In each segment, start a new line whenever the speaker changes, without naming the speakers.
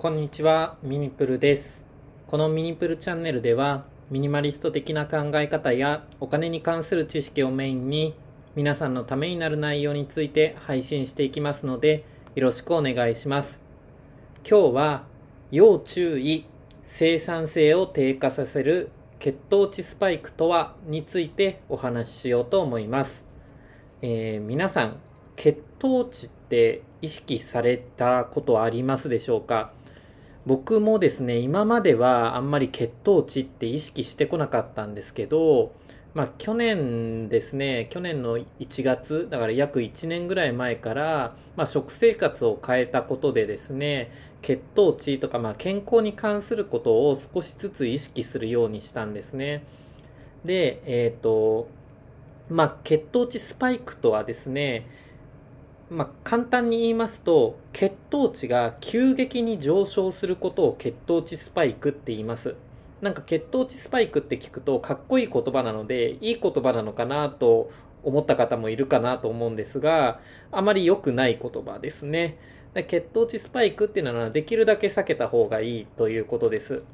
こんにちは、ミニプルです。このミニプルチャンネルでは、ミニマリスト的な考え方やお金に関する知識をメインに、皆さんのためになる内容について配信していきますので、よろしくお願いします。今日は、要注意、生産性を低下させる血糖値スパイクとはについてお話ししようと思います。えー皆さん、血糖値って意識されたことありますでしょうか？僕もですね、今まではあんまり血糖値って意識してこなかったんですけど、まあ去年ですね、去年の1月、だから約1年ぐらい前から、まあ食生活を変えたことでですね、血糖値とかまあ健康に関することを少しずつ意識するようにしたんですね。で、えっ、と、まあ血糖値スパイクとはですね、まあ、簡単に言いますと血糖値が急激に上昇することを血糖値スパイクって言います。なんか血糖値スパイクって聞くとかっこいい言葉なのでいい言葉なのかなと思った方もいるかなと思うんですがあまり良くない言葉ですね。血糖値スパイクっていうのはできるだけ避けた方がいいということです。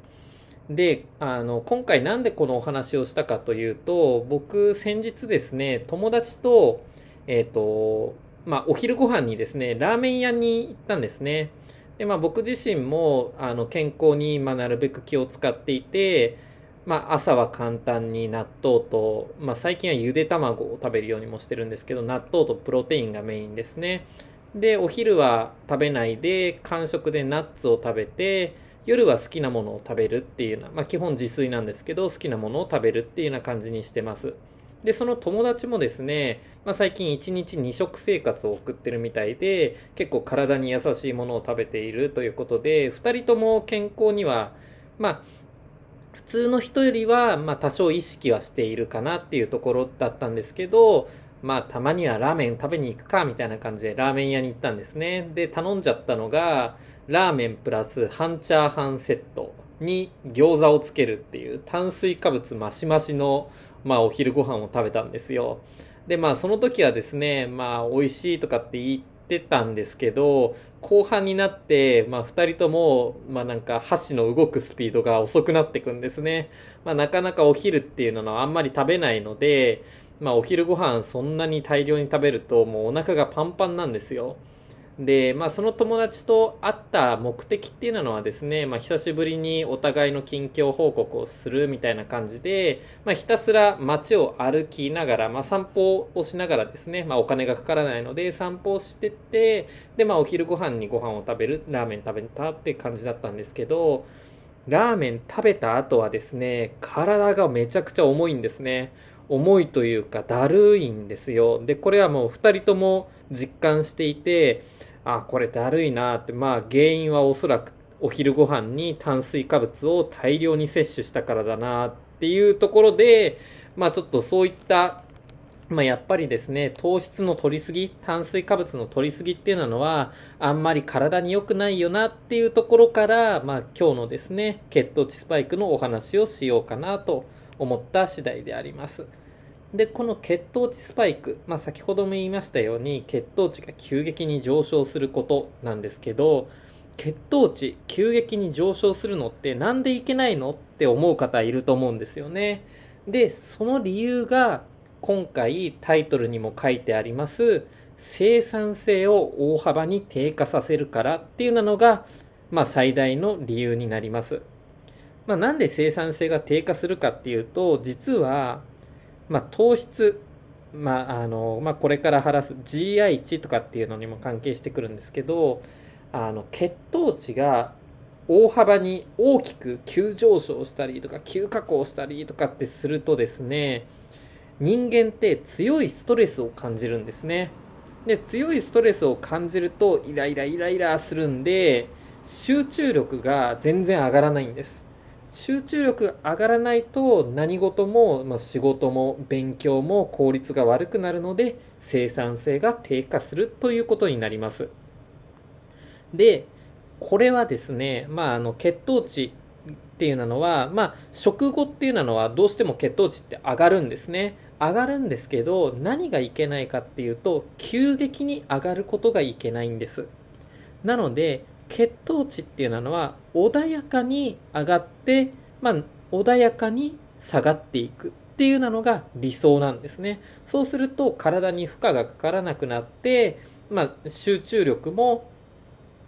であの今回なんでこのお話をしたかというと僕先日ですね友達とえっ、とまあ、お昼ご飯にですね、ラーメン屋に行ったんですね。で、まあ、僕自身も、あの、健康に、まあ、なるべく気を使っていて、まあ、朝は簡単に納豆と、まあ、最近はゆで卵を食べるようにもしてるんですけど、納豆とプロテインがメインですね。で、お昼は食べないで、間食でナッツを食べて、夜は好きなものを食べるっていうような、まあ、基本自炊なんですけど、好きなものを食べるっていうような感じにしてます。で、その友達もですね、まあ、最近1日2食生活を送ってるみたいで、結構体に優しいものを食べているということで、2人とも健康には、まあ、普通の人よりは、まあ、多少意識はしているかなっていうところだったんですけど、まあ、たまにはラーメン食べに行くか、みたいな感じでラーメン屋に行ったんですね。で、頼んじゃったのが、ラーメンプラス半チャーハンセットに餃子をつけるっていう炭水化物マシマシのまあお昼ご飯を食べたんですよ。で、まあその時はですね、まあ美味しいとかって言ってたんですけど、後半になって、まあ二人とも、まあなんか箸の動くスピードが遅くなってくんですね。まあなかなかお昼っていうのはあんまり食べないので、まあお昼ご飯そんなに大量に食べるともうお腹がパンパンなんですよ。で、まあ、その友達と会った目的っていうのはですね、まあ、久しぶりにお互いの近況報告をするみたいな感じで、まあ、ひたすら街を歩きながら、まあ、散歩をしながらですね、まあ、お金がかからないので散歩をしてって、で、まあ、お昼ご飯にご飯を食べる、ラーメン食べたって感じだったんですけど、ラーメン食べた後はですね、体がめちゃくちゃ重いんですね。重いというか、だるいんですよ。で、これはもう二人とも実感していて、あ、これだるいなって、まあ原因はおそらくお昼ご飯に炭水化物を大量に摂取したからだなっていうところで、まあちょっとそういった、まあやっぱりですね、糖質の取りすぎ、炭水化物の取りすぎっていうのは、あんまり体に良くないよなっていうところから、まあ今日のですね、血糖値スパイクのお話をしようかなと思った次第であります。で、この血糖値スパイク、まあ、先ほども言いましたように、血糖値が急激に上昇することなんですけど、血糖値急激に上昇するのってなんでいけないのって思う方いると思うんですよね。で、その理由が今回タイトルにも書いてあります、生産性を大幅に低下させるからっていうのが、まあ最大の理由になります。まあなんで生産性が低下するかっていうと、実はまあ、糖質、まああのまあ、これから話す GI 値とかっていうのにも関係してくるんですけどあの血糖値が大幅に大きく急上昇したりとか急下降したりとかってするとですね人間って強いストレスを感じるんですね。で強いストレスを感じるとイライライライラするんで集中力が全然上がらないんです。集中力が上がらないと何事も、まあ、仕事も勉強も効率が悪くなるので生産性が低下するということになります。でこれはですね、まあ、あの血糖値っていうのは、まあ、食後っていうのはどうしても血糖値って上がるんですね。上がるんですけど何がいけないかっていうと急激に上がることがいけないんです。なので血糖値っていうのは穏やかに上がって、まあ、穏やかに下がっていくっていうのが理想なんですね。そうすると体に負荷がかからなくなって、まあ、集中力も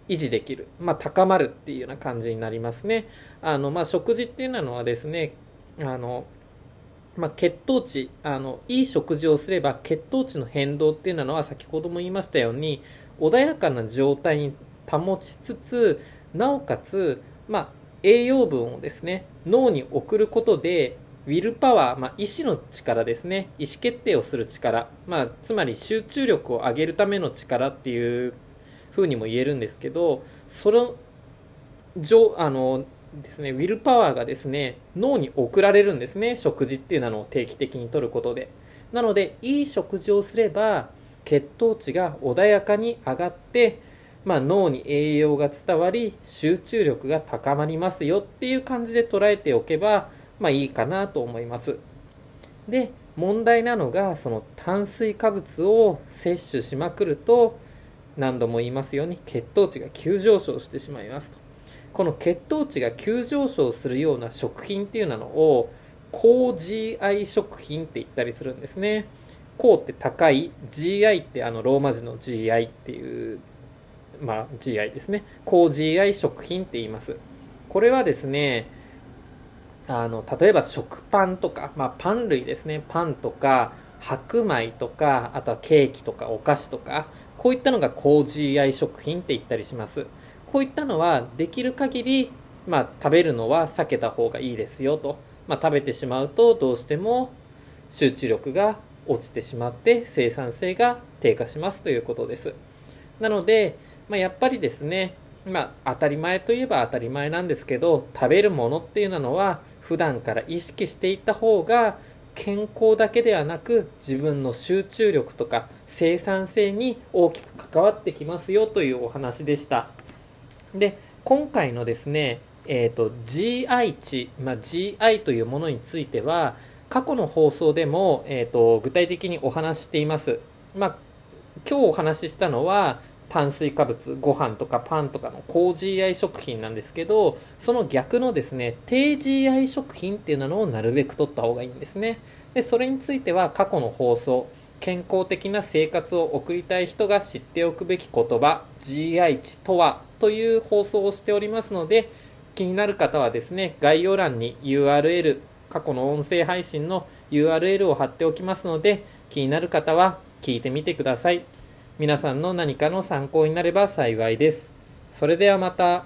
維持できる、まあ、高まるっていうような感じになりますね。あの、まあ、食事っていうのはですね、あの、まあ、血糖値あの、いい食事をすれば血糖値の変動っていうのは先ほども言いましたように穏やかな状態に保ちつつなおかつ、まあ、栄養分をですね脳に送ることでウィルパワー、まあ、意志の力ですね意思決定をする力、まあ、つまり集中力を上げるための力っていうふうにも言えるんですけどそのあのですね、ウィルパワーがですね、脳に送られるんですね、食事っていうのを定期的にとることで。なので、いい食事をすれば、血糖値が穏やかに上がって、まあ、脳に栄養が伝わり、集中力が高まりますよっていう感じで捉えておけば、まあいいかなと思います。で、問題なのが、その炭水化物を摂取しまくると、何度も言いますように血糖値が急上昇してしまいますと。この血糖値が急上昇するような食品っていうのを高 GI 食品って言ったりするんですね。高って高い、GI ってあのローマ字の GI っていう、まあ GI ですね。高 GI 食品って言います。これはですね、あの、例えば食パンとか、まあパン類ですね。パンとか、白米とか、あとはケーキとかお菓子とか、こういったのが高 GI 食品って言ったりします。こういったのはできる限り、まあ、食べるのは避けた方がいいですよと。まあ、食べてしまうとどうしても集中力が落ちてしまって生産性が低下しますということです。なので、まあ、やっぱりですね、まあ、当たり前といえば当たり前なんですけど食べるものっていうのは普段から意識していった方が健康だけではなく自分の集中力とか生産性に大きく関わってきますよというお話でした。で、今回のですね、え、ー、GI 値、まあ、GI というものについては、過去の放送でも、え、ー、と、具体的にお話しています。まあ、今日お話ししたのは、炭水化物、ご飯とかパンとかの高 GI 食品なんですけど、その逆のですね、低 GI 食品っていうのをなるべく取った方がいいんですね。で、それについては過去の放送、健康的な生活を送りたい人が知っておくべき言葉 GI 値とはという放送をしておりますので気になる方はですね概要欄に URL 過去の音声配信の URL を貼っておきますので気になる方は聞いてみてください皆さんの何かの参考になれば幸いですそれではまた。